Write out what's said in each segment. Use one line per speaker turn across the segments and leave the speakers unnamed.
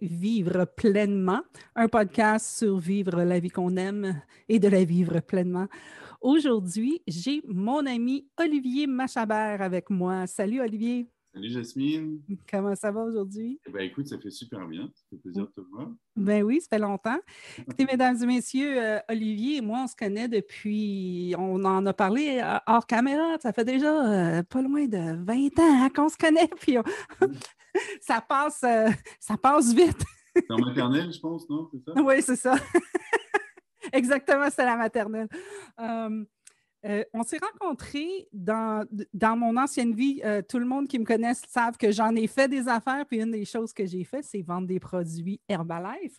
vivre pleinement, un podcast sur vivre la vie qu'on aime et de la vivre pleinement. Aujourd'hui, j'ai mon ami Olivier Machabert avec moi. Salut Olivier.
Salut Jasmine.
Comment ça va aujourd'hui?
Eh ben, écoute, ça fait super bien. Ça fait plaisir de te voir.
Ben oui, ça fait longtemps. Écoutez, mesdames et messieurs, euh, Olivier et moi, on se connaît depuis, on en a parlé euh, hors caméra, ça fait déjà euh, pas loin de 20 ans hein, qu'on se connaît, puis ça, passe, ça passe vite.
C'est en maternelle, je pense, non? C'est ça?
Oui, c'est ça. Exactement, c'est la maternelle. Euh, on s'est rencontrés dans, dans, mon ancienne vie. Euh, tout le monde qui me connaît savent que j'en ai fait des affaires. Puis une des choses que j'ai fait, c'est vendre des produits Herbalife.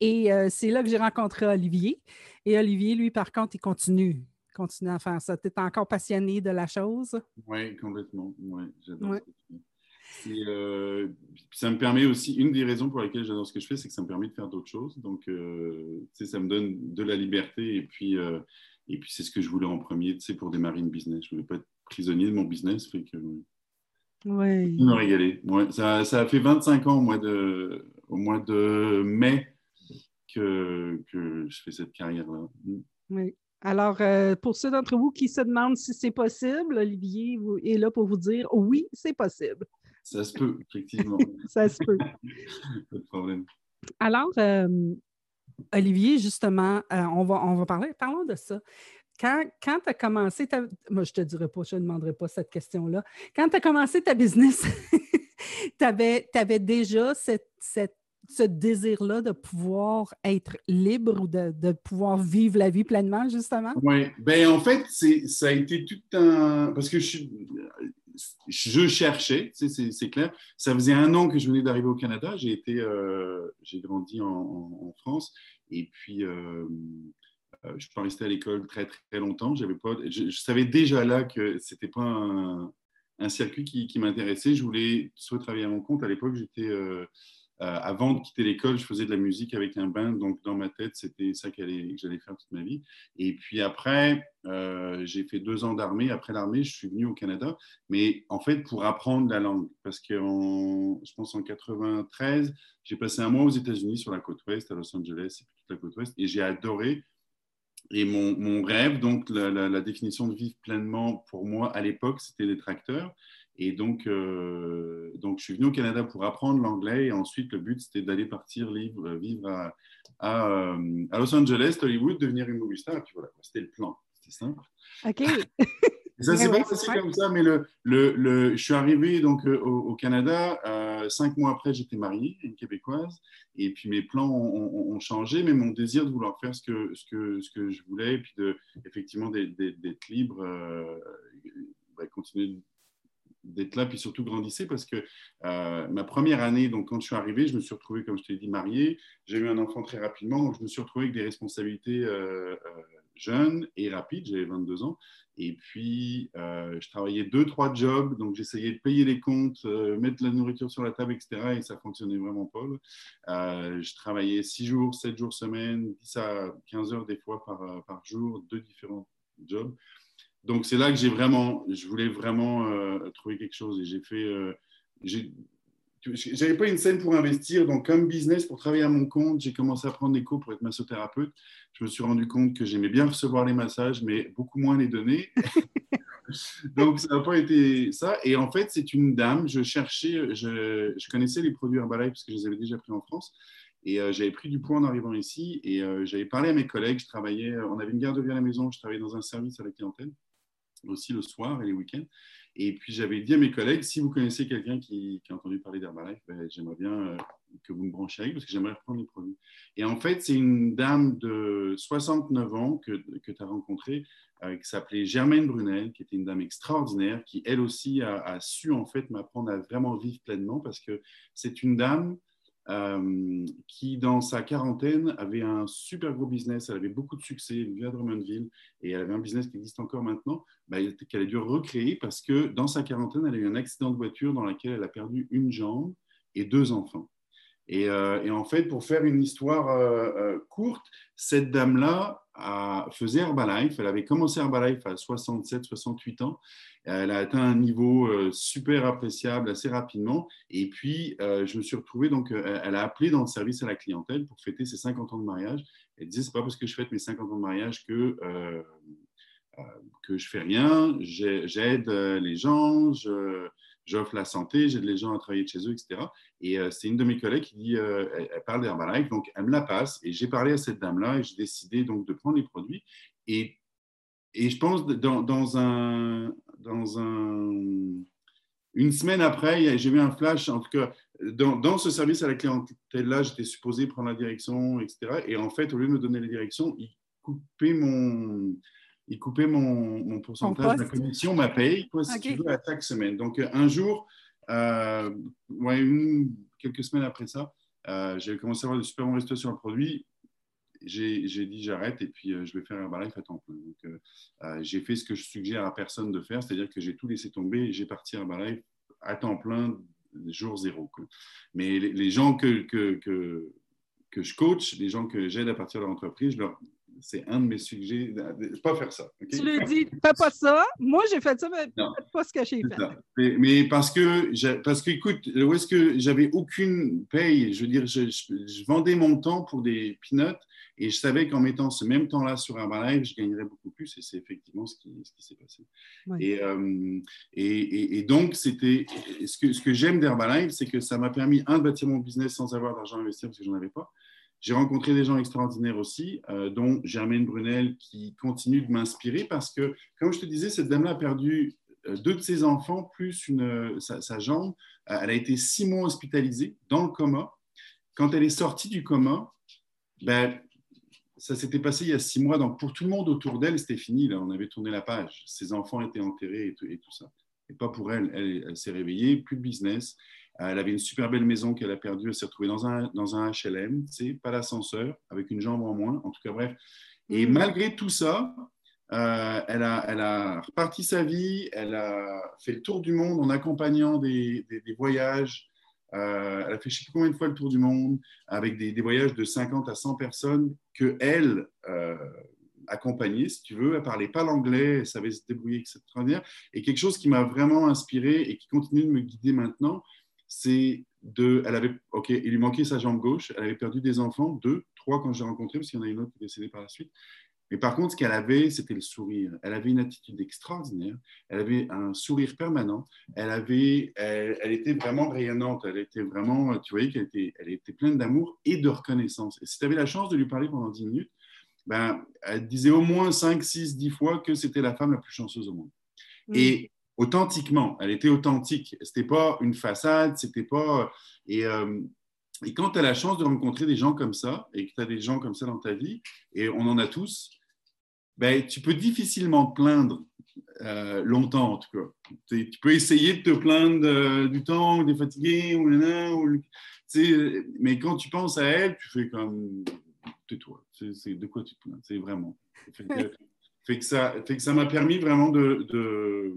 Et euh, c'est là que j'ai rencontré Olivier. Et Olivier, lui, par contre, il continue, continue à faire ça. Tu es encore passionné de la chose?
Oui, complètement. Oui, j'adore ça me permet aussi, une des raisons pour lesquelles j'adore ce que je fais, c'est que ça me permet de faire d'autres choses. Donc, ça me donne de la liberté et puis et puis, c'est ce que je voulais en premier, pour démarrer une business. Je ne voulais pas être prisonnier de mon business. Fait que, me régalé. ça, ça, a fait 25 ans au mois de, au mois de mai que, que je fais cette carrière-là.
Oui. Alors, euh, pour ceux d'entre vous qui se demandent si c'est possible, Olivier est là pour vous dire oui, c'est possible.
Ça se peut, effectivement.
ça se peut.
pas de problème.
Alors, euh, Olivier, justement, euh, on, va, on va parler, parlons de ça. Quand, quand tu as commencé, moi je te dirai pas, je ne demanderai pas cette question-là. Quand tu as commencé ta business, tu avais, avais, déjà cette, ce désir-là de pouvoir être libre ou de, de, pouvoir vivre la vie pleinement, justement?
Oui, bien en fait, ça a été tout un... Parce que je suis je cherchais, c'est clair. Ça faisait un an que je venais d'arriver au Canada. J'ai été, euh, j'ai grandi en, France et puis euh, euh, je ne suis pas resté à l'école très très longtemps. Je, savais déjà là que c'était pas un, un, circuit qui, m'intéressait. Je voulais soit travailler à mon compte. À l'époque, j'étais euh, avant de quitter l'école, je faisais de la musique avec un band, donc dans ma tête, c'était ça que j'allais faire toute ma vie. Et puis après, euh, j'ai fait deux ans d'armée. Après l'armée, je suis venu au Canada, mais en fait pour apprendre la langue, parce que je pense en 93, j'ai passé un mois aux États-Unis sur la côte ouest, à Los Angeles, et toute la côte ouest, et j'ai adoré. Et mon, mon rêve, donc la, la, définition de vivre pleinement pour moi à l'époque, c'était d'être acteur. Et donc, euh, donc, je suis venu au Canada pour apprendre l'anglais. Et ensuite, le but, c'était d'aller partir vivre, vivre à, à, euh, à, Los Angeles, Hollywood, devenir une movie star. Et puis voilà, c'était le plan. C'était simple.
OK.
ça s'est pas passé comme ça, mais le, le, le, je suis arrivé donc, euh, au, Canada. Euh, cinq mois après, j'étais marié, une Québécoise. Et puis mes plans ont, ont, changé, mais mon désir de vouloir faire ce que, ce que, ce que je voulais, et puis de, effectivement d'être libre, euh, bah, continuer d'être là, puis surtout grandissez parce que euh, ma première année, donc quand je suis arrivé, je me suis retrouvé, comme je t'ai dit, marié. J'ai eu un enfant très rapidement, donc je me suis retrouvé avec des responsabilités euh, euh, jeunes et rapides. J'avais 22 ans. Et puis, je travaillais deux, trois jobs, donc j'essayais de payer les comptes, mettre la nourriture sur la table, etc. Et ça fonctionnait vraiment pas. je travaillais six jours, sept jours semaine, 10 à 15 heures des fois par, par jour, deux différents jobs donc c'est là que j'ai vraiment, je voulais vraiment euh, trouver quelque chose et j'ai fait, euh, j'avais pas une scène pour investir, donc comme business pour travailler à mon compte, j'ai commencé à prendre des cours pour être massothérapeute. Je me suis rendu compte que j'aimais bien recevoir les massages, mais beaucoup moins les donner. donc ça n'a pas été ça. Et en fait, c'est une dame. Je cherchais, je, je, connaissais les produits Herbalife parce que je les avais déjà pris en France. Et euh, j'avais pris du poids en arrivant ici et euh, j'avais parlé à mes collègues. Je travaillais, on avait une garderie à la maison, je travaillais dans un service à la clientèle aussi le soir et les week-ends. Et puis j'avais dit à mes collègues, si vous connaissez quelqu'un qui, a entendu parler d'Herbalife, ben, j'aimerais bien euh, que vous me branchiez avec parce que j'aimerais reprendre les produits. Et en fait, c'est une dame de 69 ans que, que tu as rencontrée, euh, qui s'appelait Germaine Brunel, qui était une dame extraordinaire, qui elle aussi a, a su en fait m'apprendre à vraiment vivre pleinement parce que c'est une dame euh, qui, dans sa quarantaine, avait un super gros business. Elle avait beaucoup de succès, elle vivait à Drummondville, et elle avait un business qui existe encore maintenant, bah, qu'elle a dû recréer parce que dans sa quarantaine, elle a eu un accident de voiture dans lequel elle a perdu une jambe et deux enfants. Et, en fait, pour faire une histoire courte, cette dame-là faisait Herbalife. Elle avait commencé Herbalife à 67, 68 ans. Elle a atteint un niveau super appréciable assez rapidement. Et puis, je me suis retrouvé, donc, elle a appelé dans le service à la clientèle pour fêter ses 50 ans de mariage. Elle disait, c'est pas parce que je fête mes 50 ans de mariage que euh, que je fais rien, j'aide euh, les gens, j'offre la santé, j'aide les gens à travailler de chez eux, etc. Et euh, c'est une de mes collègues qui dit, elle, parle d'Herbalife, donc elle me la passe. Et j'ai parlé à cette dame-là et j'ai décidé donc de prendre les produits. Et, et je pense dans, dans un, dans un, une semaine après, j'ai eu un flash, en tout cas, dans, dans ce service à la clientèle-là, j'étais supposé prendre la direction, etc. Et en fait, au lieu de me donner les directions, il coupait mon, il coupait mon, pourcentage de la commission, ma paye, quoi, si tu veux, à chaque semaine. Donc, un jour, euh, ouais, quelques semaines après ça, euh, j'ai commencé à avoir de super bons résultats sur le produit. J'ai dit j'arrête et puis euh, je vais faire Herbalife à temps plein. Donc, euh, j'ai fait ce que je suggère à personne de faire, c'est-à-dire que j'ai tout laissé tomber et j'ai parti Herbalife à temps plein, jour zéro. Mais les, gens que, que, que, que, je coach, les gens que j'aide à partir de l'entreprise, je leur, c'est un de mes sujets. Pas faire ça.
Tu lui dis, fais pas ça. Moi, j'ai fait ça, mais fais pas ce que j'ai
fait. Mais, parce que, parce que, écoute, où est-ce que j'avais aucune paye, je veux dire, je, vendais mon temps pour des peanuts et je savais qu'en mettant ce même temps-là sur Herbalife, je gagnerais beaucoup plus et c'est effectivement ce qui, ce qui s'est passé. Euh, et, et, et, donc, c'était ce que, ce que j'aime d'Herbalife, c'est que ça m'a permis, un, de bâtir mon business sans avoir d'argent à investir parce que j'en avais pas. J'ai rencontré des gens extraordinaires aussi, euh, dont Germaine Brunel, qui continue de m'inspirer parce que, comme je te disais, cette dame-là a perdu euh, deux de ses enfants, plus une, sa, jambe. Euh, elle a été six mois hospitalisée dans le coma. Quand elle est sortie du coma, ben, ça s'était passé il y a six mois. Donc, pour tout le monde autour d'elle, c'était fini. Là, on avait tourné la page. Ses enfants étaient enterrés et tout, ça. Et pas pour. Elle, elle s'est réveillée, plus de business. Elle avait une super belle maison qu'elle a perdue. Elle s'est retrouvée dans un, dans un HLM, pas l'ascenseur, avec une jambe en moins. En tout cas, bref. Et mm. malgré tout ça, euh, elle, a, elle, a, reparti sa vie. Elle a fait le tour du monde en accompagnant des, des, voyages. Euh, elle a fait je ne sais plus combien de fois le tour du monde avec des, des voyages de 50 à 100 personnes que elle euh, accompagnait, si tu veux. Elle parlait pas l'anglais, elle savait se débrouiller extraordinaire. Et quelque chose qui m'a vraiment inspiré et qui continue de me guider maintenant, c'est de. Elle avait, ok, il lui manquait sa jambe gauche, elle avait perdu des enfants, deux, trois quand je l'ai rencontrée, parce qu'il y en a une autre qui est décédée par la suite. Mais par contre, ce qu'elle avait, c'était le sourire. Elle avait une attitude extraordinaire. Elle avait un sourire permanent. Elle avait, elle, était vraiment rayonnante. Elle était vraiment, tu voyais qu'elle était, elle était pleine d'amour et de reconnaissance. Et si tu avais la chance de lui parler pendant dix minutes, ben, elle disait au moins 5, 6, 10 fois que c'était la femme la plus chanceuse au monde. Et authentiquement. Elle était authentique. C'était pas une façade, c'était pas. Et, euh, et quand tu as la chance de rencontrer des gens comme ça, et que tu as des gens comme ça dans ta vie, et on en a tous, ben, tu peux difficilement te plaindre euh, longtemps, en tout cas. Tu peux essayer de te plaindre euh, du temps, tu es fatigué, ou, ou, mais quand tu penses à elle, tu fais comme tais-toi. C'est de quoi tu te plains? C'est vraiment. Fait que, fait que ça, fait que ça m'a permis vraiment de, de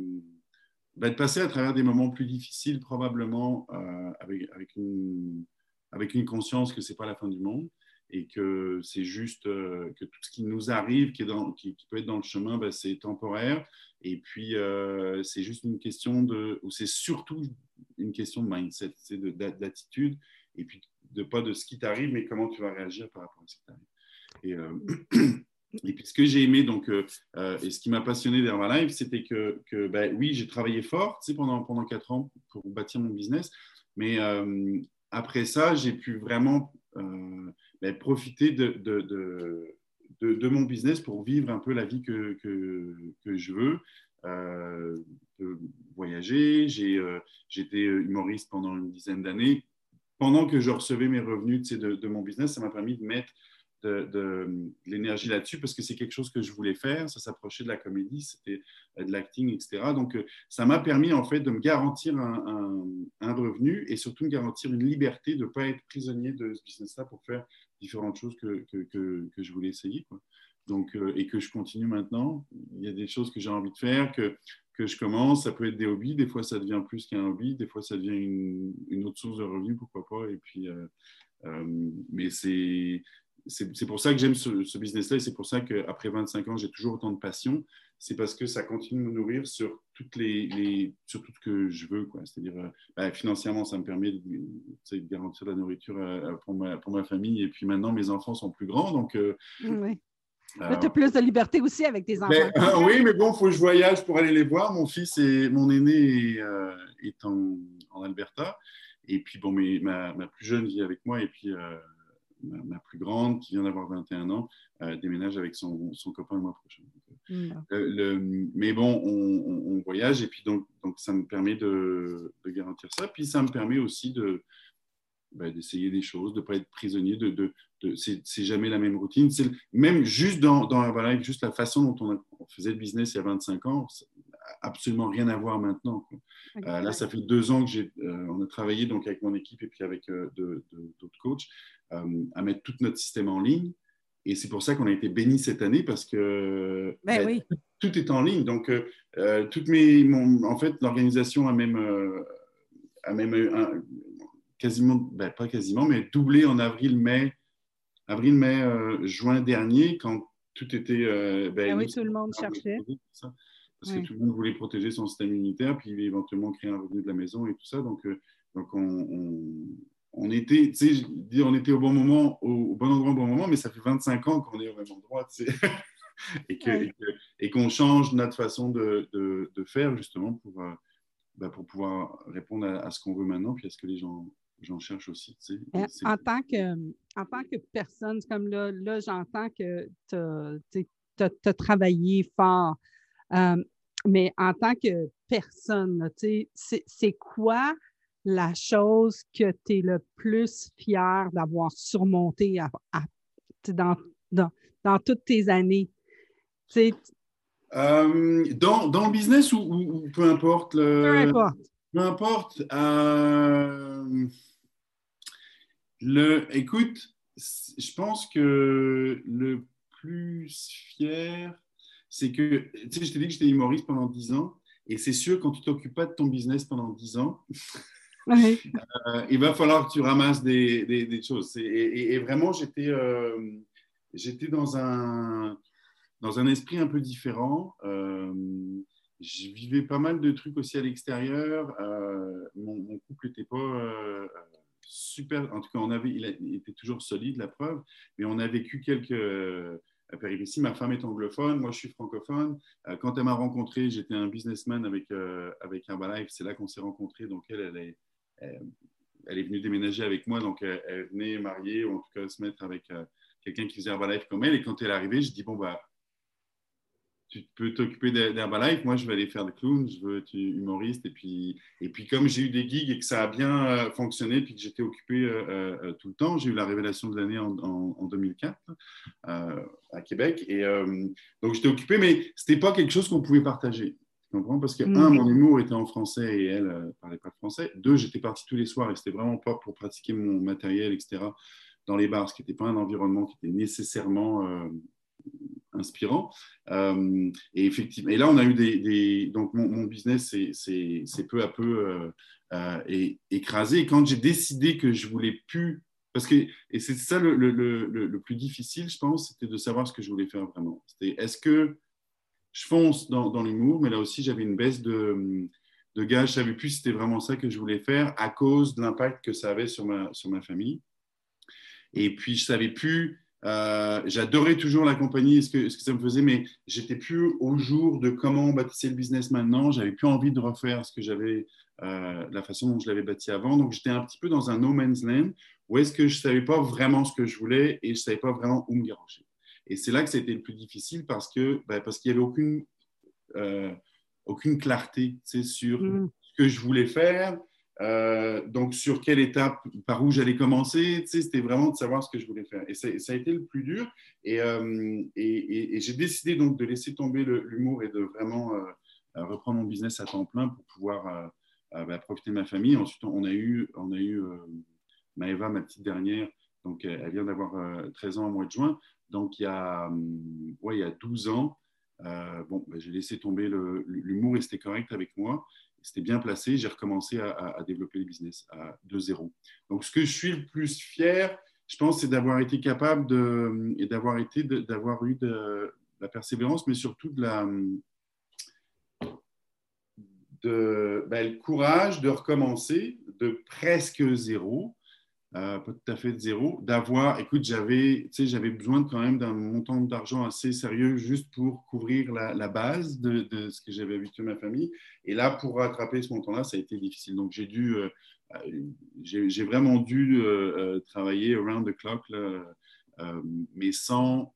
bah, de passer à travers des moments plus difficiles, probablement euh, avec, avec, une, conscience que ce n'est pas la fin du monde et que c'est juste euh, que tout ce qui nous arrive, qui, est dans, qui, peut être dans le chemin, bah, c'est temporaire. Et puis, euh, c'est juste une question de, ou c'est surtout une question de mindset, c'est d'attitude, et puis de pas de ce qui t'arrive, mais comment tu vas réagir par rapport à ce qui t'arrive. et puis ce que j'ai aimé, donc, euh, euh, et ce qui m'a passionné d'Herbalife, c'était que, que ben, oui, j'ai travaillé fort tu sais, pendant, pendant quatre ans pour bâtir mon business, mais euh, après ça, j'ai pu vraiment ben, profiter de, de, de, mon business pour vivre un peu la vie que, que, que je veux. voyager, j'étais humoriste pendant une dizaine d'années. Pendant que je recevais mes revenus tu sais, de, mon business, ça m'a permis de mettre de, l'énergie là-dessus parce que c'est quelque chose que je voulais faire. Ça s'approchait de la comédie, c'était de l'acting, etc. Donc, euh, ça m'a permis en fait de me garantir un, revenu et surtout me garantir une liberté de ne pas être prisonnier de ce business-là pour faire différentes choses que, je voulais essayer. Donc, et que je continue maintenant. Il y a des choses que j'ai envie de faire, que, que je commence. Ça peut être des hobbies. Des fois, ça devient plus qu'un hobby. Des fois, ça devient une, une, autre source de revenus, pourquoi pas. Et puis, mais c'est c'est pour ça que j'aime ce, business-là et c'est pour ça qu'après 25 ans, j'ai toujours autant de passion. C'est parce que ça continue de me nourrir sur, toutes les, sur tout ce que je veux. C'est-à-dire, euh, bah, financièrement, ça me permet de, de garantir la nourriture euh, pour, ma, pour, ma, famille. Et puis maintenant, mes enfants sont plus grands. Donc,
euh, oui. tu as plus de liberté aussi avec tes enfants.
oui, mais bon, il faut que je voyage pour aller les voir. Mon fils et mon aîné est, en, en, Alberta. Et puis, bon, mais, ma, ma, plus jeune vit avec moi. Et puis, ma, plus grande, qui vient d'avoir 21 ans, euh, déménage avec son, son, copain le mois prochain. Euh, mm. le, mais bon, on, voyage et puis donc, donc ça me permet de, de, garantir ça. Puis ça me permet aussi de, bah, d'essayer des choses, de ne pas être prisonnier, de, de, de c'est, jamais la même routine. Même juste dans, dans Herbalife, juste la façon dont on, on, faisait le business il y a 25 ans, absolument rien à voir maintenant. Euh, là, ça fait deux ans que j'ai, on a travaillé donc avec mon équipe et puis avec d'autres coachs euh, à mettre tout notre système en ligne. Et c'est pour ça qu'on a été bénis cette année parce que
ben ben,
tout est en ligne. Donc, euh, euh, toutes mes, en fait, l'organisation a même, a même quasiment, ben, pas quasiment, mais doublé en avril, mai, avril, mai, juin dernier, quand tout était.
Ben, ah oui, tout le monde cherchait.
Parce que tout le monde voulait protéger son système immunitaire, puis éventuellement créer un revenu de la maison et tout ça. Donc, donc on, on était, on était au bon moment, au, bon endroit au bon moment, mais ça fait 25 ans qu'on est au même endroit, et qu'on change notre façon de, faire justement pour, euh, bah, pour pouvoir répondre à, ce qu'on veut maintenant, puis à ce que les gens, cherchent aussi.
En tant, que, en tant que personne, comme là, là j'entends que tu as, travaillé fort, euh, mais en tant que personne, c'est quoi la chose que tu es le plus fier d'avoir surmonté dans, dans, toutes tes années?
Euh, dans, dans, le business ou, peu importe?
peu importe.
Peu importe. Euh, le, écoute, je pense que le plus fier, c'est que, tu sais, je t'ai dit que j'étais humoriste pendant 10 ans, et c'est sûr, quand tu t'occupes pas de ton business pendant 10 ans, Euh, il va falloir que tu ramasses des, des, choses. Et, vraiment, j'étais euh, dans un, dans un esprit un peu différent. Euh, je vivais pas mal de trucs aussi à l'extérieur. Mon, couple n'était pas super. En tout cas, on avait, il, était toujours solide, la preuve. Mais on a vécu quelques péripéties. Ma femme est anglophone, moi je suis francophone. quand elle m'a rencontré, j'étais un businessman avec, avec Herbalife. C'est là qu'on s'est rencontrés. Donc, elle, elle est euh, elle est venue déménager avec moi, donc elle, venait marier ou en tout cas se mettre avec euh, quelqu'un qui faisait Herbalife comme elle. Et quand elle est arrivée, je dis bon bah tu peux t'occuper d'Herbalife, moi je vais aller faire le clown, je veux être humoriste. Et puis, et puis comme j'ai eu des gigs et que ça a bien euh, fonctionné, puis que j'étais occupé tout le temps, j'ai eu la révélation de l'année en, 2004 à Québec. Et donc j'étais occupé, mais ce n'était pas quelque chose qu'on pouvait partager comprends? Parce que, mm. un, mon humour était en français et elle ne euh, parlait pas de français. Deux, j'étais parti tous les soirs et c'était vraiment pas pour pratiquer mon matériel, etc., dans les bars, ce qui n'était pas un environnement qui était nécessairement euh, inspirant. Euh, et effectivement, et là, on a eu des. donc, mon, business c'est peu à peu écrasé. Et quand j'ai décidé que je voulais plus parce que, et c'est ça le, le, le, le, plus difficile, je pense, c'était de savoir ce que je voulais faire vraiment. C'était est-ce que je fonce dans, l'humour, mais là aussi, j'avais une baisse de, de gaz. Je savais plus si c'était vraiment ça que je voulais faire à cause de l'impact que ça avait sur ma, sur ma famille. Et puis, je savais plus. Euh, j'adorais toujours la compagnie et ce que, ce que ça me faisait, mais j'étais plus au jour de comment on bâtissait le business maintenant. J'avais plus envie de refaire ce que j'avais, euh, la façon dont je l'avais bâti avant. Donc, j'étais un petit peu dans un no man's land où est-ce que je ne savais pas vraiment ce que je voulais et je ne savais pas vraiment où me garocher. Et c'est là que c'était le plus difficile parce que ben, parce qu'il n'y avait aucune, euh, aucune clarté sur mm. ce que je voulais faire, euh, donc sur quelle étape, par où j'allais commencer. C'était vraiment de savoir ce que je voulais faire. Et ça, a été le plus dur. Euh, et, j'ai décidé donc de laisser tomber l'humour et de vraiment reprendre mon business à temps plein pour pouvoir ben, profiter de ma famille. Ensuite, on a eu, on a eu Maëva, ma petite dernière, Donc, elle vient d'avoir 13 ans au mois de juin. Donc, il y a, ouais, il y a 12 ans, bon, ben, j'ai laissé tomber l'humour et c'était correct avec moi. C'était bien placé. J'ai recommencé à, développer le business à, de zéro. Donc, ce que je suis le plus fier, je pense, c'est d'avoir été capable de, et d'avoir été, d'avoir eu de, la persévérance, mais surtout de la, ben, le courage de recommencer de presque zéro, euh, pas tout à fait de zéro, d'avoir, écoute, j'avais, j'avais besoin quand même d'un montant d'argent assez sérieux juste pour couvrir la, base de, ce que j'avais habitué ma famille. Et là, pour rattraper ce montant-là, ça a été difficile. Donc, j'ai dû, euh, euh, j'ai vraiment dû travailler around the clock, mais sans,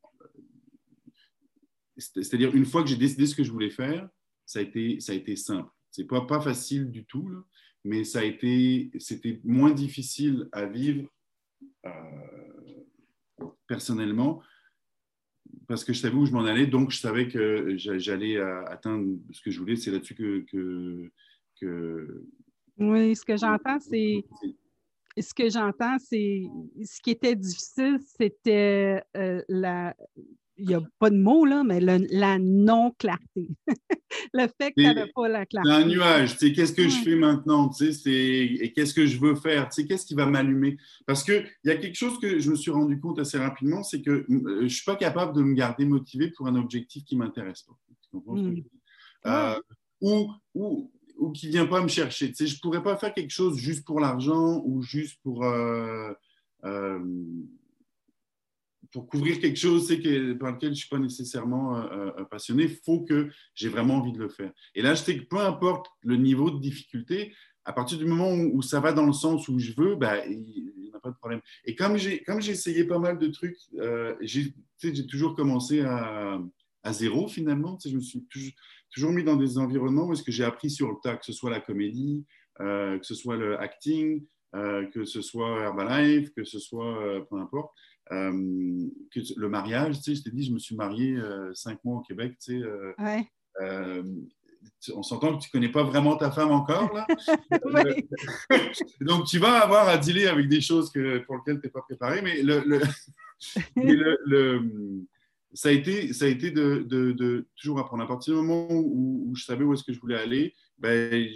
c'est-à-dire une fois que j'ai décidé ce que je voulais faire, ça a été, ça a été simple. C'est pas, pas facile du tout, mais ça a été, c'était moins difficile à vivre euh, personnellement parce que je savais où je m'en allais, donc je savais que j'allais atteindre ce que je voulais. C'est là-dessus que, que,
Oui, ce que j'entends, c'est. Ce que j'entends, c'est. Ce qui était difficile, c'était euh, la, il n'y a pas de mots, là, mais la non-clarté. le fait que tu n'avais pas la clarté.
C'est un nuage. Tu sais, qu'est-ce que je fais maintenant? Tu sais, et qu'est-ce que je veux faire? Tu sais, qu'est-ce qui va m'allumer? Parce qu'il y a quelque chose que je me suis rendu compte assez rapidement, c'est que euh, je ne suis pas capable de me garder motivé pour un objectif qui ne m'intéresse pas. Hmm. Euh, ou, ou, ou, qui ne vient pas me chercher. Tu sais, je ne pourrais pas faire quelque chose juste pour l'argent ou juste pour... Euh, pour couvrir quelque chose que, par lequel je ne suis pas nécessairement euh, euh, passionné, il faut que j'ai vraiment envie de le faire. Et là, je sais que peu importe le niveau de difficulté, à partir du moment où, ça va dans le sens où je veux, ben, il n'y a pas de problème. Et comme j'ai, essayé pas mal de trucs, euh, j'ai, toujours commencé à, zéro finalement. Je me suis toujours, mis dans des environnements où est-ce que j'ai appris sur le tas, que ce soit la comédie, que ce soit le acting, que ce soit Herbalife, que ce soit peu importe. Euh, que le mariage, tu sais, je t'ai dit, je me suis marié euh, cinq mois au Québec, tu sais. Euh, on s'entend que tu ne connais pas vraiment ta femme encore, là. Donc, tu vas avoir à dealer avec des choses que, pour lesquelles tu n'es pas préparé, mais, le, le, ça a été, ça a été de, de, toujours apprendre. À partir du moment où, je savais où est-ce que je voulais aller, ben,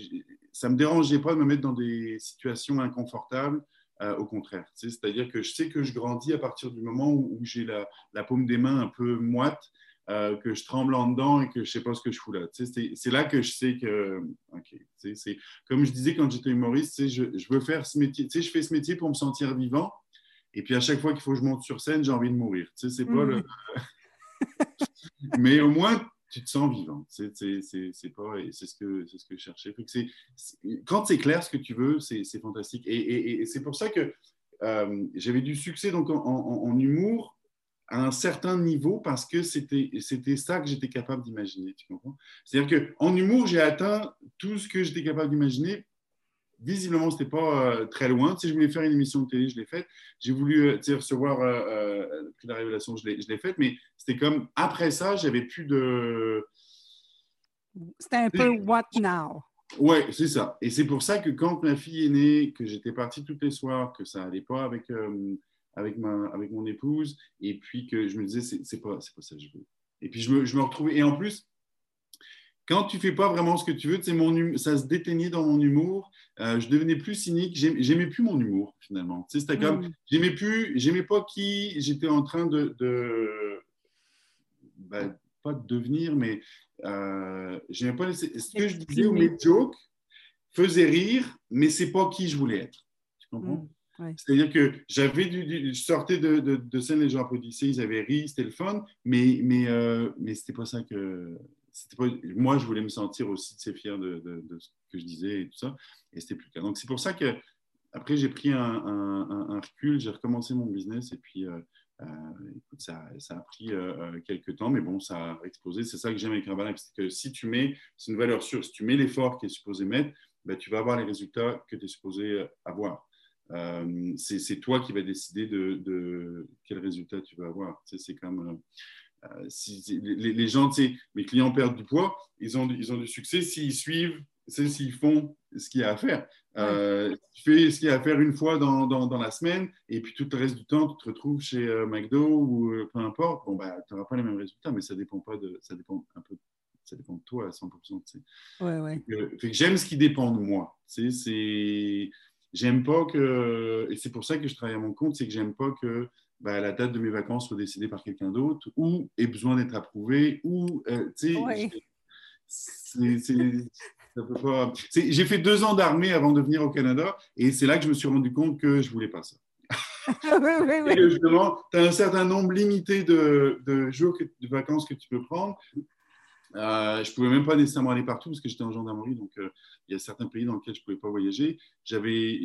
ça ne me dérangeait pas de me mettre dans des situations inconfortables. Euh, au contraire. C'est-à-dire que je sais que je grandis à partir du moment où, j'ai la, paume des mains un peu moite, euh, que je tremble en dedans et que je ne sais pas ce que je fous là. C'est là que je sais que, OK, c'est comme je disais quand j'étais humoriste, je, je, veux faire ce métier, je fais ce métier pour me sentir vivant. Et puis à chaque fois qu'il faut que je monte sur scène, j'ai envie de mourir. C'est pas le... Mais au moins, tu te sens vivant. C'est pas, c'est ce que c'est ce que je cherchais. quand c'est clair ce que tu veux, c'est fantastique. Et, c'est pour ça que euh, j'avais du succès donc en, humour à un certain niveau parce que c'était c'était ça que j'étais capable d'imaginer. Tu comprends? C'est-à-dire que en humour, j'ai atteint tout ce que j'étais capable d'imaginer visiblement, ce n'était pas euh, très loin. Si je voulais faire une émission de télé, je l'ai faite. J'ai voulu euh, recevoir euh, la révélation, je l'ai faite. Mais c'était comme, après ça, j'avais plus de...
C'était un peu what now?
Oui, c'est ça. Et c'est pour ça que quand ma fille est née, que j'étais parti tous les soirs, que ça n'allait pas avec, avec, ma, avec mon épouse, et puis que je me disais, c'est pas, pas ça que je veux. Et puis je me, je me retrouvais. Et en plus, quand tu fais pas vraiment ce que tu veux, mon, hum, ça se déteignait dans mon humour. Euh, je devenais plus cynique. J'aimais plus mon humour finalement. c'était comme, mm. j'aimais plus, j'aimais pas qui j'étais en train de, ben, pas de devenir, mais euh, j'aimais pas ce que je disais ou mes jokes faisaient rire, mais c'est pas qui je voulais être. Tu comprends? Mm, C'est-à-dire que j'avais du, je sortais de, de, scène, les gens applaudissaient, ils avaient ri, c'était le fun, mais, mais, euh, mais c'était pas ça que moi, je voulais me sentir aussi fier de, de, ce que je disais et tout ça, et c'était plus le cas. Donc, c'est pour ça que après, j'ai pris un, un, recul, j'ai recommencé mon business, et puis euh, euh, écoute, ça, a pris euh, quelques temps, mais bon, ça a explosé. C'est ça que j'aime avec Herbalife, c'est que si tu mets, c'est une valeur sûre, si tu mets l'effort qui est supposé mettre, ben, tu vas avoir les résultats que tu es supposé avoir. c'est toi qui vas décider de, de, quel résultat tu vas avoir. C'est comme euh, si, les, les, gens, mes clients perdent du poids, ils ont, ils ont du succès s'ils suivent, s'ils font ce qu'il y a à faire. Euh, tu fais ce qu'il y a à faire une fois dans, dans, la semaine, et puis tout le reste du temps, tu te retrouves chez euh, McDo ou euh, peu importe. Bon, bah, tu n'auras pas les mêmes résultats, mais ça dépend pas de, ça dépend un peu, ça dépend de toi à 100%. Tu
sais. ouais, ouais.
J'aime ce qui dépend de moi. Tu sais, c'est, j'aime pas que, et c'est pour ça que je travaille à mon compte, c'est que j'aime pas que bah, la date de mes vacances soit décidée par quelqu'un d'autre, ou ait besoin d'être approuvé, ou, tu sais, c'est j'ai fait deux ans d'armée avant de venir au Canada et c'est là que je me suis rendu compte que je voulais pas ça. oui, oui, oui. justement, tu as un certain nombre limité de, de jours de vacances que tu peux prendre. Euh, je ne pouvais même pas nécessairement aller partout parce que j'étais en gendarmerie, donc euh, il y a certains pays dans lesquels je ne pouvais pas voyager. J'avais,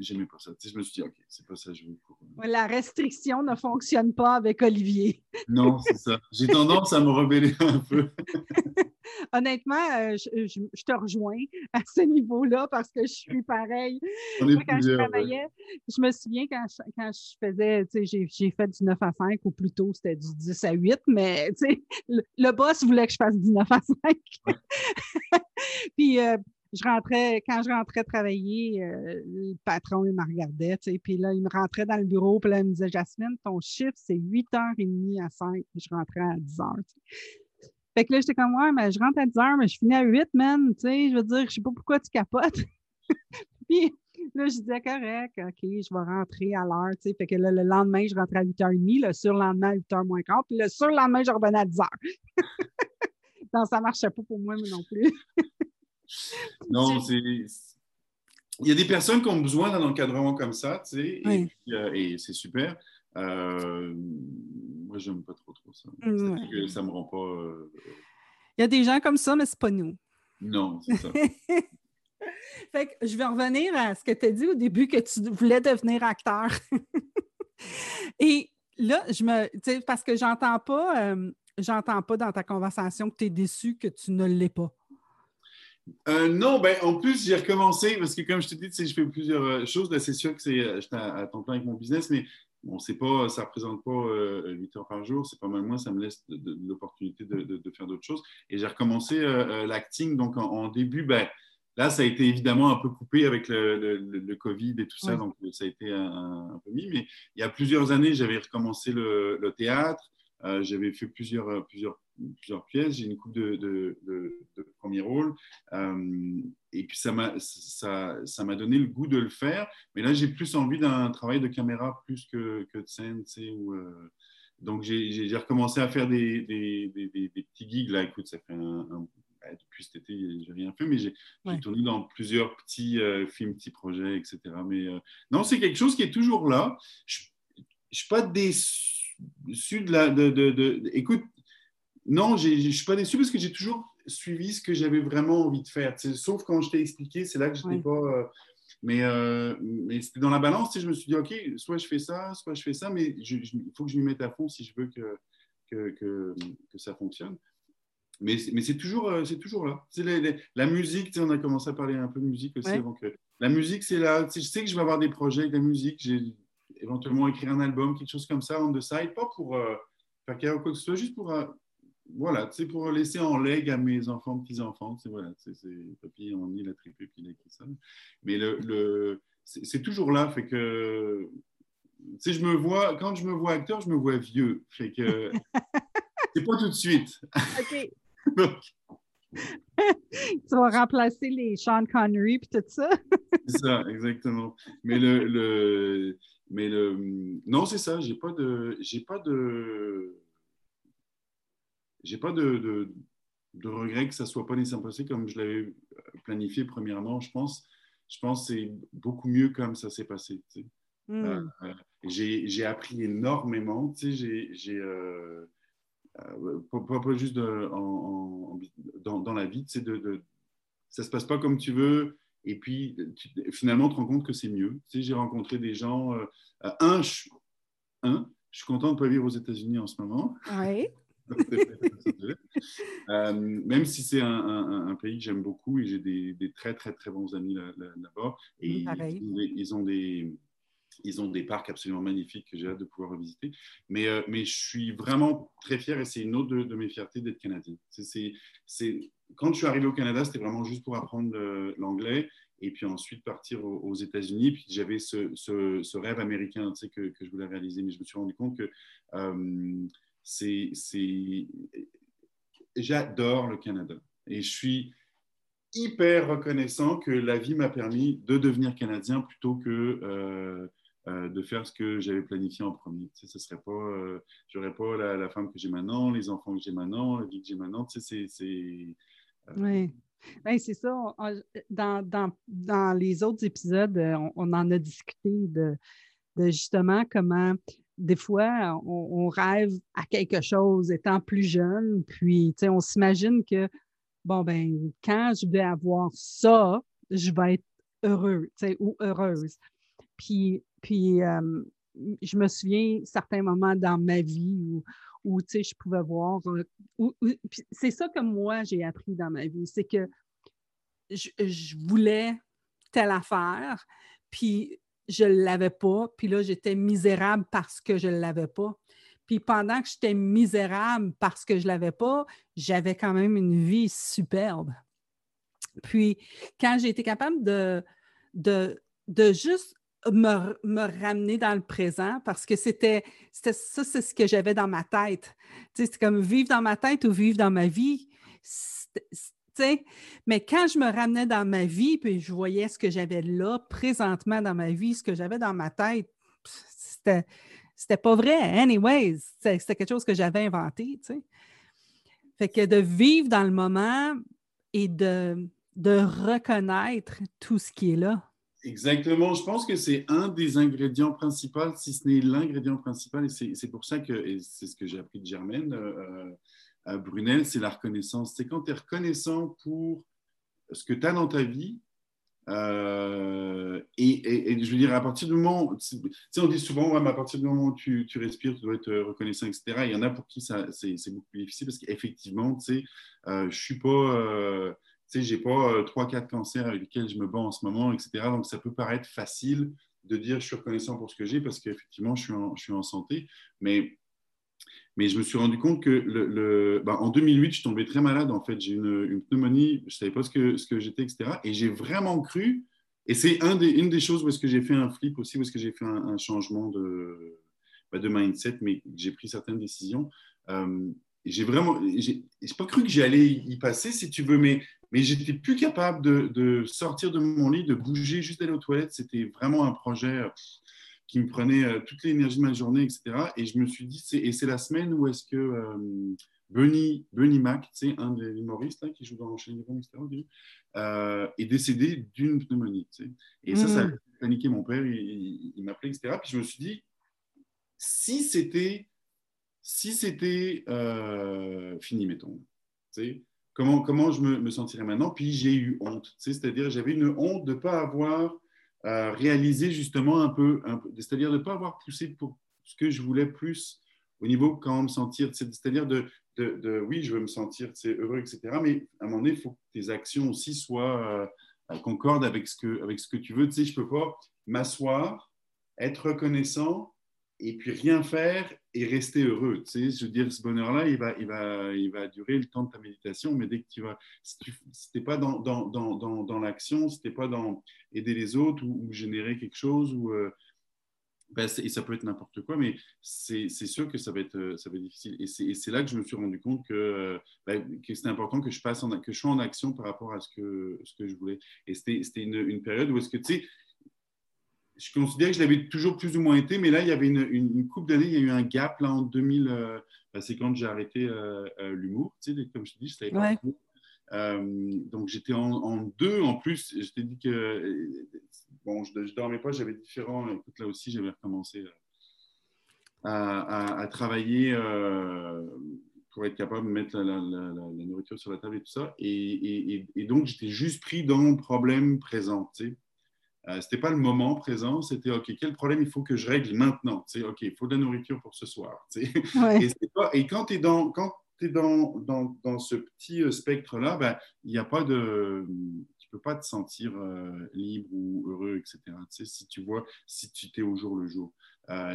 j'aimais pas ça. je me suis dit, OK, c'est pas ça je veux.
La restriction ne fonctionne pas avec Olivier.
non, c'est ça. J'ai tendance à me rebeller un peu.
Honnêtement, euh, je, te rejoins à ce niveau-là parce que je suis pareil. quand je travaillais, je me souviens quand je, quand je faisais, j'ai fait du 9 à 5 ou plutôt c'était du 10 à 8, mais le, le boss voulait que je fasse du 9 à 5. puis euh, je rentrais, quand je rentrais travailler, euh, le patron, il me regardait, puis là, il me rentrait dans le bureau, puis là, il me disait, Jasmine, ton chiffre, c'est 8h30 à 5, puis je rentrais à 10h. Fait que là, j'étais comme, ouais, mais je rentre à 10h, mais je finis à 8, man, tu sais, je veux dire, je sais pas pourquoi tu capotes. puis là, je disais, correct, OK, je vais rentrer à l'heure, tu sais. Fait que là, le lendemain, je rentrais à 8h30, le surlendemain, à 8h moins quart, puis le surlendemain, je revenais à 10h. non, ça marchait pas pour moi, mais non plus.
non, c'est. Il y a des personnes qui ont besoin d'un encadrement comme ça, tu sais, euh, et, c'est super. Euh, moi, j'aime pas trop, trop ça. Mm, ça me rend pas. Euh,
Il y a des gens comme ça, mais c'est pas nous.
Non, c'est ça.
fait que je vais revenir à ce que tu as dit au début que tu voulais devenir acteur. et là, je me. Parce que j'entends pas j'entends pas dans ta conversation que tu es déçu que tu ne l'es pas.
Euh, non, ben, en plus, j'ai recommencé parce que, comme je te dis, je fais plusieurs euh, choses. c'est sûr que c'est, euh, j'étais à, temps plein avec mon business, mais bon, pas, ça ne représente pas 8 heures par jour. C'est pas mal moins. Ça me laisse l'opportunité de, faire d'autres choses. Et j'ai recommencé l'acting. Donc, en, début, ben, là, ça a été évidemment un peu coupé avec le, Covid et tout ça. Donc, ça a été un, peu mis. Mais il y a plusieurs années, j'avais recommencé le, théâtre. Euh, j'avais fait plusieurs, euh, plusieurs, plusieurs pièces, j'ai une coupe de, de, de, premiers rôles. Euh, et puis, ça m'a ça, ça donné le goût de le faire. Mais là, j'ai plus envie d'un travail de caméra plus que, que de scène. Tu sais, où, donc, j'ai recommencé à faire des, des, des, des, petits gigs. Là, écoute, ça fait un, depuis cet été, j'ai rien fait, mais j'ai tourné dans plusieurs petits films, petits projets, etc. Mais non, c'est quelque chose qui est toujours là. Je ne suis pas déçu de la. De, de, écoute, non, je ne suis pas déçu parce que j'ai toujours suivi ce que j'avais vraiment envie de faire. sauf quand je t'ai expliqué, c'est là que je n'étais pas. Euh, mais, euh, mais c'était dans la balance, je me suis dit, OK, soit je fais ça, soit je fais ça, mais il faut que je m'y mette à fond si je veux que, que, que, que ça fonctionne. Mais, mais c'est toujours, euh, c'est toujours là. C'est la musique, on a commencé à parler un peu de musique aussi. Donc, la musique, c'est là. Je sais que je vais avoir des projets avec la musique. J'ai éventuellement écrire un album, quelque chose comme ça, on the side, pas pour euh, faire carrière ou quoi que ce soit, juste pour, euh, voilà, c'est pour laisser en legs à mes enfants, petits-enfants. C'est voilà, c'est papy, on y l'a puis il a écrit ça. Mais le, le c'est toujours là, fait que, tu je me vois, quand je me vois acteur, je me vois vieux, fait que c'est pas tout de suite.
OK. tu vas remplacer les Sean Connery puis tout ça.
c'est ça, exactement. Mais le, le, mais le, non, c'est ça. J'ai pas de, j'ai pas de, j'ai pas de, de, de, regret que ça soit pas nécessairement passé comme je l'avais planifié premièrement. Je pense, je pense que c'est beaucoup mieux comme ça s'est passé. Hmm. Euh, euh, j'ai appris énormément. Tu sais, j'ai, euh, pas, pas, juste de, en, dans, dans, la vie, c'est de, de, ça se passe pas comme tu veux. Et puis, finalement, tu te rends compte que c'est mieux. Tu sais, j'ai rencontré des gens. Euh, un, je, un, je suis content de ne pas vivre aux États-Unis en ce moment.
Oui.
euh, même si c'est un, un, pays que j'aime beaucoup et j'ai des, des, très, très, très bons amis là-bas. et ils, ont des, ils ont des parcs absolument magnifiques que j'ai hâte de pouvoir revisiter. Mais, euh, mais je suis vraiment très fier et c'est une autre de, mes fiertés d'être canadien. C'est quand je suis arrivé au Canada, c'était vraiment juste pour apprendre l'anglais. et puis ensuite partir aux, États-Unis. Puis j'avais ce, rêve américain tu sais, que, je voulais réaliser, mais je me suis rendu compte que euh, c'est, j'adore le Canada et je suis hyper reconnaissant que la vie m'a permis de devenir canadien plutôt que euh, euh, de faire ce que j'avais planifié en premier. Tu sais, serait pas, j'aurais pas la, femme que j'ai maintenant, les enfants que j'ai maintenant, la vie que j'ai maintenant. Tu sais, c'est,
oui. Ben, c'est ça. dans, les autres épisodes, euh, on, en a discuté de, justement comment des fois on, rêve à quelque chose étant plus jeune, puis on s'imagine que bon ben quand je vais avoir ça, je vais être heureux ou heureuse. Puis, puis euh, je me souviens certains moments dans ma vie où, où je pouvais voir. Euh, c'est ça que moi, j'ai appris dans ma vie. C'est que je, voulais telle affaire, puis je ne l'avais pas, puis là, j'étais misérable parce que je ne l'avais pas. Puis pendant que j'étais misérable parce que je ne l'avais pas, j'avais quand même une vie superbe. Puis quand j'ai été capable de, de, de juste me, me, ramener dans le présent parce que c'était ça, c'est ce que j'avais dans ma tête. c'est comme vivre dans ma tête ou vivre dans ma vie. Mais quand je me ramenais dans ma vie, puis je voyais ce que j'avais là, présentement dans ma vie, ce que j'avais dans ma tête, c'était, c'était pas vrai. Anyways, c'était quelque chose que j'avais inventé. Fait que de vivre dans le moment et de, de reconnaître tout ce qui est là.
Exactement. Je pense que c'est un des ingrédients principaux, si ce n'est l'ingrédient principal, et c'est pour ça que, et c'est ce que j'ai appris de Germaine euh, à Brunel, c'est la reconnaissance. C'est quand tu es reconnaissant pour ce que tu as dans ta vie, euh, et, je veux dire, à partir du moment, tu sais, on dit souvent, ouais, mais à partir du moment où tu, tu, respires, tu dois être reconnaissant, etc. Il y en a pour qui c'est beaucoup plus difficile parce qu'effectivement, tu sais, euh, je suis pas sais, j'ai pas euh, trois, quatre cancers avec lesquels je me bats en ce moment, etc. Donc, ça peut paraître facile de dire je suis reconnaissant pour ce que j'ai parce qu'effectivement, je, suis en, santé. Mais, je me suis rendu compte que ben, en 2008, je tombé très malade. En fait, j'ai une, pneumonie, je ne savais pas ce que, j'étais, etc. Et j'ai vraiment cru, et c'est une des choses où est-ce que j'ai fait un flip aussi, où est-ce que j'ai fait un, changement de, ben, de mindset, mais j'ai pris certaines décisions. Euh, j'ai vraiment, j'ai pas cru que j'allais y passer, si tu veux, mais, mais j'étais plus capable de, de, sortir de mon lit, de bouger, juste d'aller aux toilettes. C'était vraiment un projet euh, qui me prenait euh, toute l'énergie de ma journée, etc. Et je me suis dit, et c'est la semaine où est-ce que euh, Benny, Benny Mac, un des humoristes qui joue dans Chaîne etc., euh, est décédé d'une pneumonie. Et ça, ça a mm. paniqué mon père, il, il m'appelait, etc. Puis je me suis dit, si c'était si c'était euh, fini, mettons, comment, comment je me, sentirais maintenant Puis j'ai eu honte, c'est-à-dire j'avais une honte de ne pas avoir euh, réalisé justement un peu, c'est-à-dire de ne pas avoir poussé pour ce que je voulais plus au niveau comment me sentir, c'est-à-dire de, de, oui, je veux me sentir heureux, etc. Mais à un moment donné, il faut que tes actions aussi soient euh, concordent avec ce, que, avec ce que tu veux. Tu sais, je ne peux pas m'asseoir, être reconnaissant et puis rien faire et rester heureux. Tu sais, je veux dire, ce bonheur-là, il va, il, va, il va durer le temps de ta méditation, mais dès que tu vas, si tu n'es pas dans, dans, dans, dans l'action, si tu n'es pas dans aider les autres ou, générer quelque chose, ou, euh, ben et ça peut être n'importe quoi, mais c'est sûr que ça va être, ça va être difficile. Et c'est là que je me suis rendu compte que, ben, que c'était important que je, passe en, que je sois en action par rapport à ce que, ce que je voulais. Et c'était une, une, période où est-ce que, tu sais, je considère que je l'avais toujours plus ou moins été, mais là, il y avait une, une, couple d'années, il y a eu un gap là en 2000. Euh, bah, c'est quand j'ai arrêté euh, euh, l'humour, tu sais, comme je te dis, je savais pas. donc j'étais en, deux. En plus, je t'ai dit que bon, je, ne dormais pas, j'avais différents. Écoute, là aussi, j'avais recommencé à, à, travailler pour être capable de mettre la, la, nourriture sur la table et tout ça. Et, et, et donc, j'étais juste pris dans mon problème présent. Tu sais. Euh, ce n'était pas le moment présent, c'était OK, quel problème il faut que je règle maintenant? OK, il faut de la nourriture pour ce soir. Et, quand tu es dans. Quand es dans, dans, dans, ce petit euh, spectre-là, ben, il n'y a pas de, tu peux pas te sentir euh, libre ou heureux, etc. si tu vois, si tu t'es au jour le jour.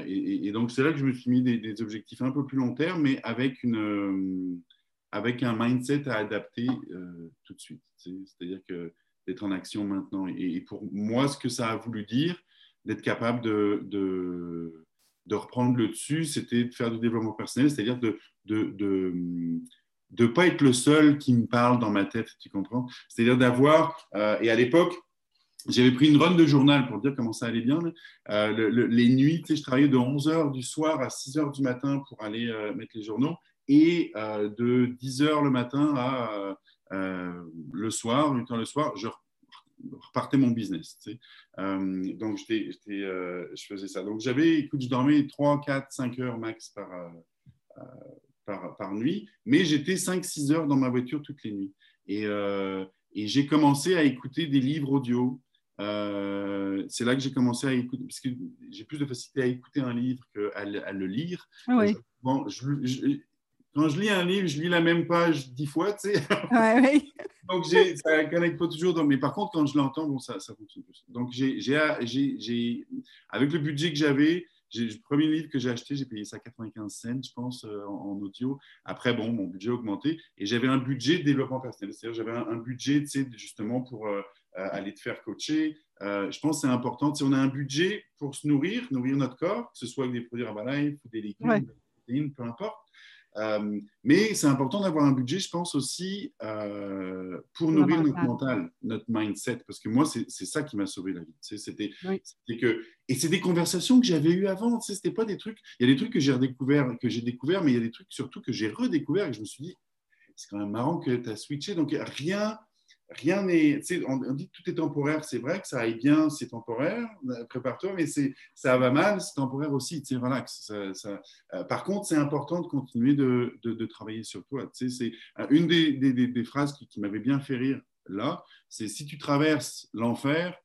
et, donc, c'est là que je me suis mis des, objectifs un peu plus long terme, mais avec, une, avec un mindset à adapter tout de suite. C'est-à-dire que d'être en action maintenant. Et, pour moi, ce que ça a voulu dire, d'être capable de, de, reprendre le dessus, c'était de faire du développement personnel, c'est-à-dire de ne de, de, pas être le seul qui me parle dans ma tête, tu comprends? C'est-à-dire d'avoir, euh, et à l'époque, j'avais pris une run de journal pour dire comment ça allait bien. Euh, les nuits, tu sais, je travaillais de 11h du soir à 6h du matin pour aller euh, mettre les journaux et de 10h le matin à le soir, 8 le soir, je repartais mon business. Euh, donc, euh, je faisais ça. Donc, j'avais, écoute, je dormais 3, 4, 5 heures max par, par, par, nuit, mais j'étais 5, 6 heures dans ma voiture toutes les nuits. Et, et j'ai commencé à écouter des livres audio. c'est là que j'ai commencé à écouter, parce que j'ai plus de facilité à écouter un livre qu'à à le lire.
Oui.
Bon, je, quand je lis un livre, je lis la même page dix fois, tu sais.
Ouais, oui.
Donc, ça ne connecte pas toujours. mais par contre, quand je l'entends, bon, ça, ça fonctionne plus. Donc, j'ai, avec le budget que j'avais, le premier livre que j'ai acheté, j'ai payé ça 95 cents, je pense, euh, en, audio. Après, bon, mon budget a augmenté et j'avais un budget de développement personnel. C'est-à-dire, j'avais un, budget, tu sais, justement pour euh, euh, aller te faire coacher. je pense que c'est important. Si on a un budget pour se nourrir, nourrir notre corps, que ce soit avec des produits Herbalife ou des légumes, des protéines, peu importe. Euh, mais c'est important d'avoir un budget, je pense aussi, euh, pour nourrir notre mental, notre mindset, parce que moi, c'est ça qui m'a sauvé la vie. C'était que et c'est des conversations que j'avais eues avant. C'était pas des trucs. Il y a des trucs que j'ai redécouvert, que j'ai découvert, mais il y a des trucs surtout que j'ai redécouvert et je me suis dit, c'est quand même marrant que tu as switché. Donc rien rien n'est. On, on dit que tout est temporaire, c'est vrai que ça aille bien, c'est temporaire, euh, prépare-toi, mais ça va mal, c'est temporaire aussi, tu relax. Ça, euh, par contre, c'est important de continuer de, de, travailler sur toi. C'est euh, une des, des, des, phrases qui, qui m'avait bien fait rire là, c'est si tu traverses l'enfer,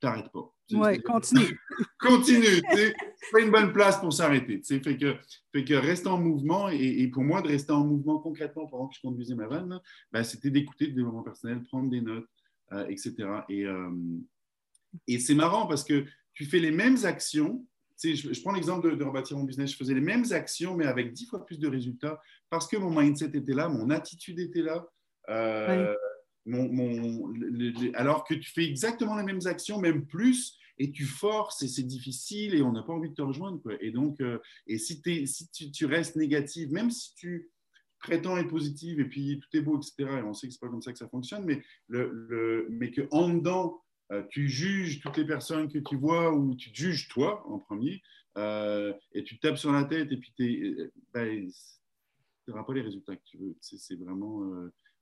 t'arrêtes pas.
Oui, continue.
continue. C'est pas une bonne place pour s'arrêter. Fait que, fait que reste en mouvement. Et, pour moi, de rester en mouvement concrètement pendant que je conduisais ma vanne, ben, c'était d'écouter le développement personnel, prendre des notes, euh, etc. Et, euh, et c'est marrant parce que tu fais les mêmes actions. Je, je, prends l'exemple de, de, rebâtir mon business. Je faisais les mêmes actions, mais avec dix fois plus de résultats parce que mon mindset était là, mon attitude était là. Euh, alors que tu fais exactement les mêmes actions, même plus, et tu forces, et c'est difficile, et on n'a pas envie de te rejoindre. Quoi. Et donc, euh, et si, tu, restes négative, même si tu prétends être positive, et puis tout est beau, etc., et on sait que c'est pas comme ça que ça fonctionne, mais, le, que en dedans, euh, tu juges toutes les personnes que tu vois, ou tu juges toi en premier, euh, et tu tapes sur la tête, et puis tu ben, n'auras pas les résultats que tu veux. C'est vraiment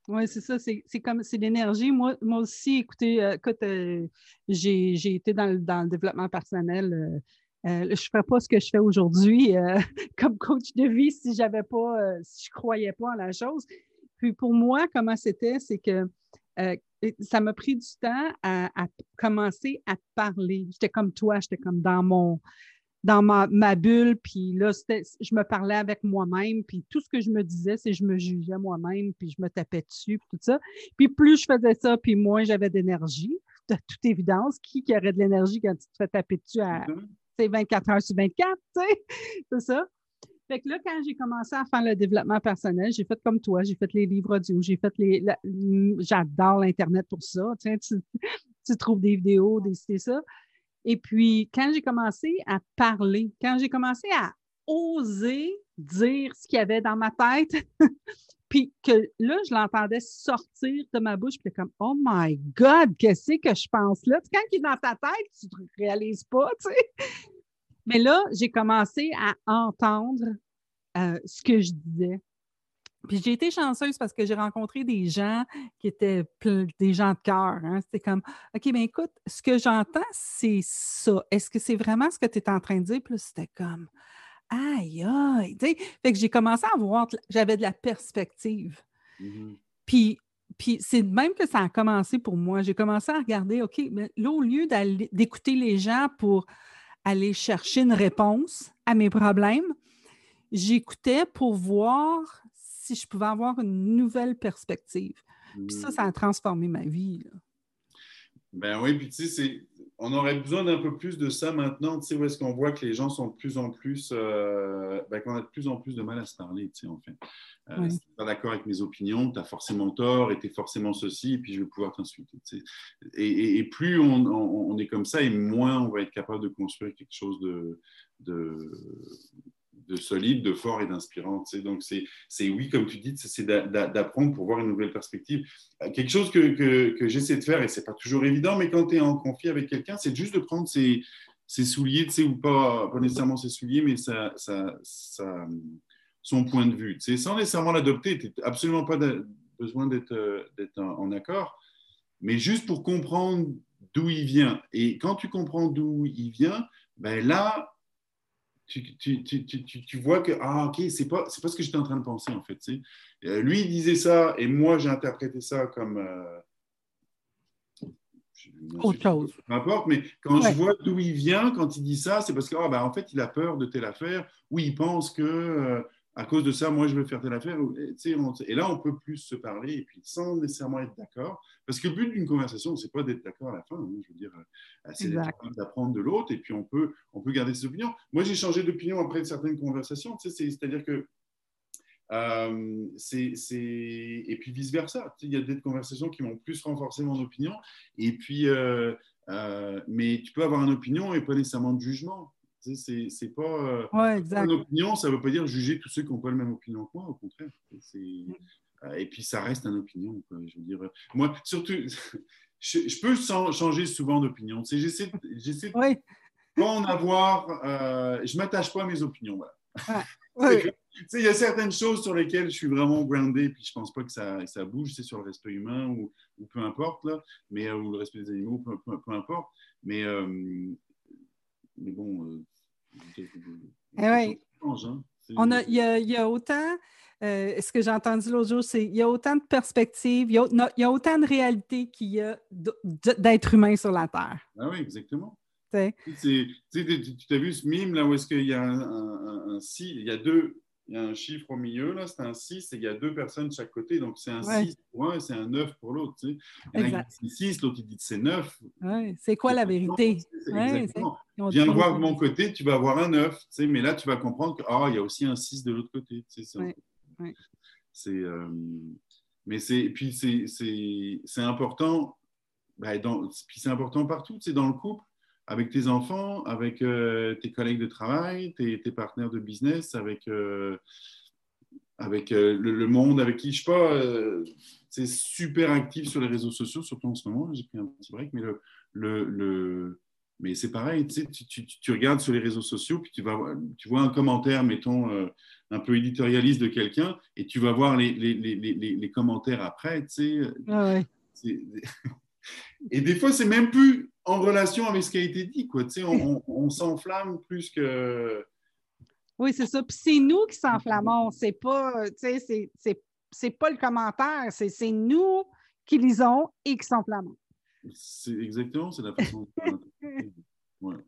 oui, c'est ça. C'est comme c'est l'énergie. Moi, moi aussi, écoutez, euh, euh, j'ai été dans, le développement personnel. Euh, je ne ferais pas ce que je fais aujourd'hui comme coach de vie si j'avais pas, si je ne croyais pas en la chose. Puis pour moi, comment c'était, c'est que ça m'a pris du temps à, à commencer à parler. J'étais comme toi, j'étais comme dans mon dans ma, ma bulle, puis là, je me parlais avec moi-même, puis tout ce que je me disais, c'est je me jugeais moi-même, puis je me tapais dessus, puis tout ça. Puis plus je faisais ça, puis moins j'avais d'énergie. De toute évidence, qui, qui aurait de l'énergie quand tu te fais taper dessus à 24 heures sur 24, tu sais? C'est ça. Fait que là, quand j'ai commencé à faire le développement personnel, j'ai fait comme toi, j'ai fait les livres audio, j'ai fait les. J'adore l'Internet pour ça. Tu, tu, tu trouves des vidéos, des c'est ça. Et puis, quand j'ai commencé à parler, quand j'ai commencé à oser dire ce qu'il y avait dans ma tête, puis que là, je l'entendais sortir de ma bouche, puis comme, oh my God, qu'est-ce que je pense là? Quand il est dans ta tête, tu ne réalises pas, tu sais. Mais là, j'ai commencé à entendre euh, ce que je disais. Puis j'ai été chanceuse parce que j'ai rencontré des gens qui étaient des gens de cœur. Hein. C'était comme, OK, bien écoute, ce que j'entends, c'est ça. Est-ce que c'est vraiment ce que tu es en train de dire? Puis c'était comme, aïe, aïe. Fait que j'ai commencé à voir, j'avais de la perspective. Mm-hmm. Puis, puis c'est même que ça a commencé pour moi. J'ai commencé à regarder, OK, mais là, au lieu d'écouter les gens pour aller chercher une réponse à mes problèmes, j'écoutais pour voir si je pouvais avoir une nouvelle perspective. Puis ça, ça a hmm. transformé ma vie.
Ben oui, puis tu sais, on aurait besoin d'un peu plus de ça maintenant, tu sais, où est-ce qu'on voit que les gens sont de plus en plus, euh, ben, qu'on a de plus en plus de mal à se parler, tu sais, en fait. Euh, Si tu n'es pas d'accord avec mes opinions, tu as forcément tort et tu es forcément ceci, et puis je vais pouvoir t'insulter. Tu sais. et, et, plus on, on, on, est comme ça, et moins on va être capable de construire quelque chose de, de, de solide, de fort et d'inspirant. Donc, c'est oui, comme tu dis, c'est d'apprendre pour voir une nouvelle perspective. Euh, quelque chose que, j'essaie de faire, et c'est pas toujours évident, mais quand tu es en conflit avec quelqu'un, c'est juste de prendre ses, souliers, tu sais, ou pas, nécessairement ses souliers, mais son point de vue. Tu sans nécessairement l'adopter, tu n'as absolument pas besoin d'être en, en accord, mais juste pour comprendre d'où il vient. Et quand tu comprends d'où il vient, ben là, tu, tu, tu, tu, vois que, ah, ok, c'est pas, pas ce que j'étais en train de penser, en fait. Tu sais. Euh, lui, il disait ça, et moi, j'ai interprété ça comme. Euh,
Autre chose.
Peu importe, mais quand ouais. je vois d'où il vient, quand il dit ça, c'est parce que, oh, ben, en fait, il a peur de telle affaire, ou il pense que. Euh, à cause de ça, moi, je veux faire telle affaire. Et là, on peut plus se parler, et puis sans nécessairement être d'accord. Parce que le but d'une conversation, c'est pas d'être d'accord à la fin. Hein, je veux dire, euh, c'est d'apprendre de l'autre, et puis on peut, on peut garder ses opinions. Moi, j'ai changé d'opinion après certaines conversations. C'est-à-dire que euh, c'est, et puis vice-versa. Il y a des conversations qui m'ont plus renforcé mon opinion. Et puis, euh, euh, mais tu peux avoir une opinion et pas nécessairement de jugement. C'est pas. Euh,
ouais, exact.
Une opinion, ça ne veut pas dire juger tous ceux qui n'ont pas la même opinion que moi, au contraire. Euh, et puis, ça reste une opinion. Quoi, je veux dire, moi, surtout, je, je peux changer souvent d'opinion. J'essaie de
oui.
pas en avoir. Euh, je ne m'attache pas à mes opinions.
Voilà. Ouais.
Il y a certaines choses sur lesquelles je suis vraiment groundé, puis je ne pense pas que ça, ça bouge, c'est sur le respect humain ou, ou, peu importe, là, mais, ou le respect des animaux, peu, peu, peu importe. Mais, euh, mais bon,
eh oui. On a, il, y a, il y a autant, euh, ce que j'ai entendu l'autre jour, c'est qu'il y a autant de perspectives, il y a, non, il y a autant de réalités qu'il y a d'êtres humains sur la Terre.
Ah oui, exactement. Tu as vu ce mime là où est-ce qu'il y a un, un, un, si, il y a deux, il y a un chiffre au milieu, là, c'est un 6 et il y a deux personnes de chaque côté. Donc, c'est un ouais. 6 pour un et c'est un 9 pour l'autre. Tu sais. Il y en a qui disent 6, l'autre il dit que c'est 9.
Ouais. C'est quoi la vérité?
Exactement. Viens voir de mon côté, tu vas avoir un 9. Tu sais, mais là, tu vas comprendre qu'il oh, y a aussi un 6 de l'autre côté. Tu sais, c'est, euh, mais c'est, puis c'est, important. Ben, dans, puis c'est important partout. Dans le couple, avec tes enfants, avec euh, tes collègues de travail, tes, tes partenaires de business, avec, euh, avec euh, le, le, monde avec qui je sais pas. c'est super actif sur les réseaux sociaux, surtout en ce moment. J'ai pris un petit break, mais le, le, le mais c'est pareil, tu, tu, tu, regardes sur les réseaux sociaux, puis tu, vas, tu vois un commentaire, mettons, un peu éditorialiste de quelqu'un, et tu vas voir les, les, les, les commentaires après, tu sais.
Ah ouais.
Et des fois, c'est même plus en relation avec ce qui a été dit. Quoi. Tu sais, on, on, on s'enflamme plus que.
Oui, c'est ça. Puis c'est nous qui s'enflammons. C'est pas, tu sais, c'est, pas le commentaire. C'est, nous qui lisons et qui s'enflammons.
C'est exactement, c'est la façon. ouais.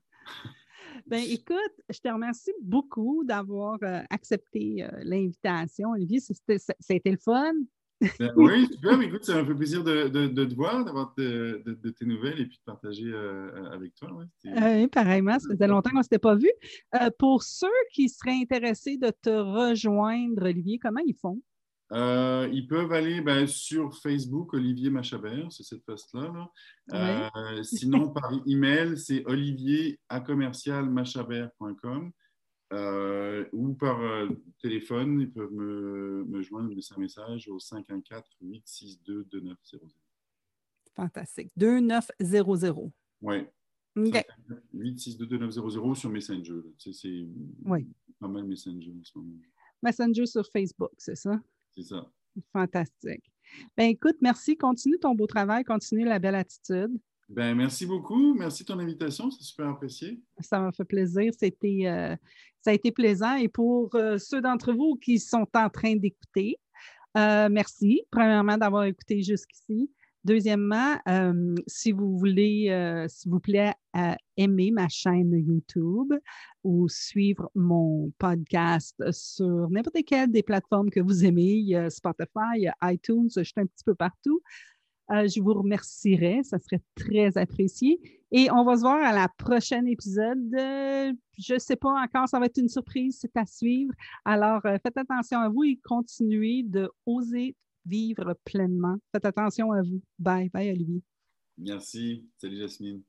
Ben, écoute, je te remercie beaucoup d'avoir euh, accepté euh, l'invitation, Olivier. C'était le fun.
Ben, oui, super. Écoute, ça me fait plaisir de, de, de te voir, d'avoir de, de, tes nouvelles et puis de partager euh, avec toi. Ouais.
Euh, pareillement, ça faisait longtemps qu'on ne s'était pas vu. Euh, pour ceux qui seraient intéressés de te rejoindre, Olivier, comment ils font?
Euh, ils peuvent aller ben, sur Facebook, Olivier Machabert, c'est cette poste-là. Là. Oui. sinon, par email, c'est olivier à commercialmachabert.com. Euh, ou par euh, téléphone, ils peuvent me, me joindre, me laisser un message au 514-862-2900.
Fantastique. 2900.
Oui.
Okay.
862-2900 sur Messenger. C'est
oui.
pas mal Messenger en ce moment.
Messenger sur Facebook, c'est ça?
C'est ça.
Fantastique. Ben écoute, merci. Continue ton beau travail, continue la belle attitude.
Ben, merci beaucoup. Merci de ton invitation. C'est super apprécié.
Ça m'a fait plaisir. Euh, ça a été plaisant. Et pour euh, ceux d'entre vous qui sont en train d'écouter, euh, merci, premièrement, d'avoir écouté jusqu'ici. Deuxièmement, si vous voulez, s'il vous plaît, aimer ma chaîne YouTube ou suivre mon podcast sur n'importe quelle des plateformes que vous aimez. Spotify, iTunes, je suis un petit peu partout. Euh, je vous remercierais. Ça serait très apprécié. Et on va se voir à la prochaine épisode. je ne sais pas encore, ça va être une surprise, c'est à suivre. Alors, faites attention à vous et continuez de oser vivre pleinement. Faites attention à vous. Bye. Bye, Olivier.
Merci. Salut, Jasmine.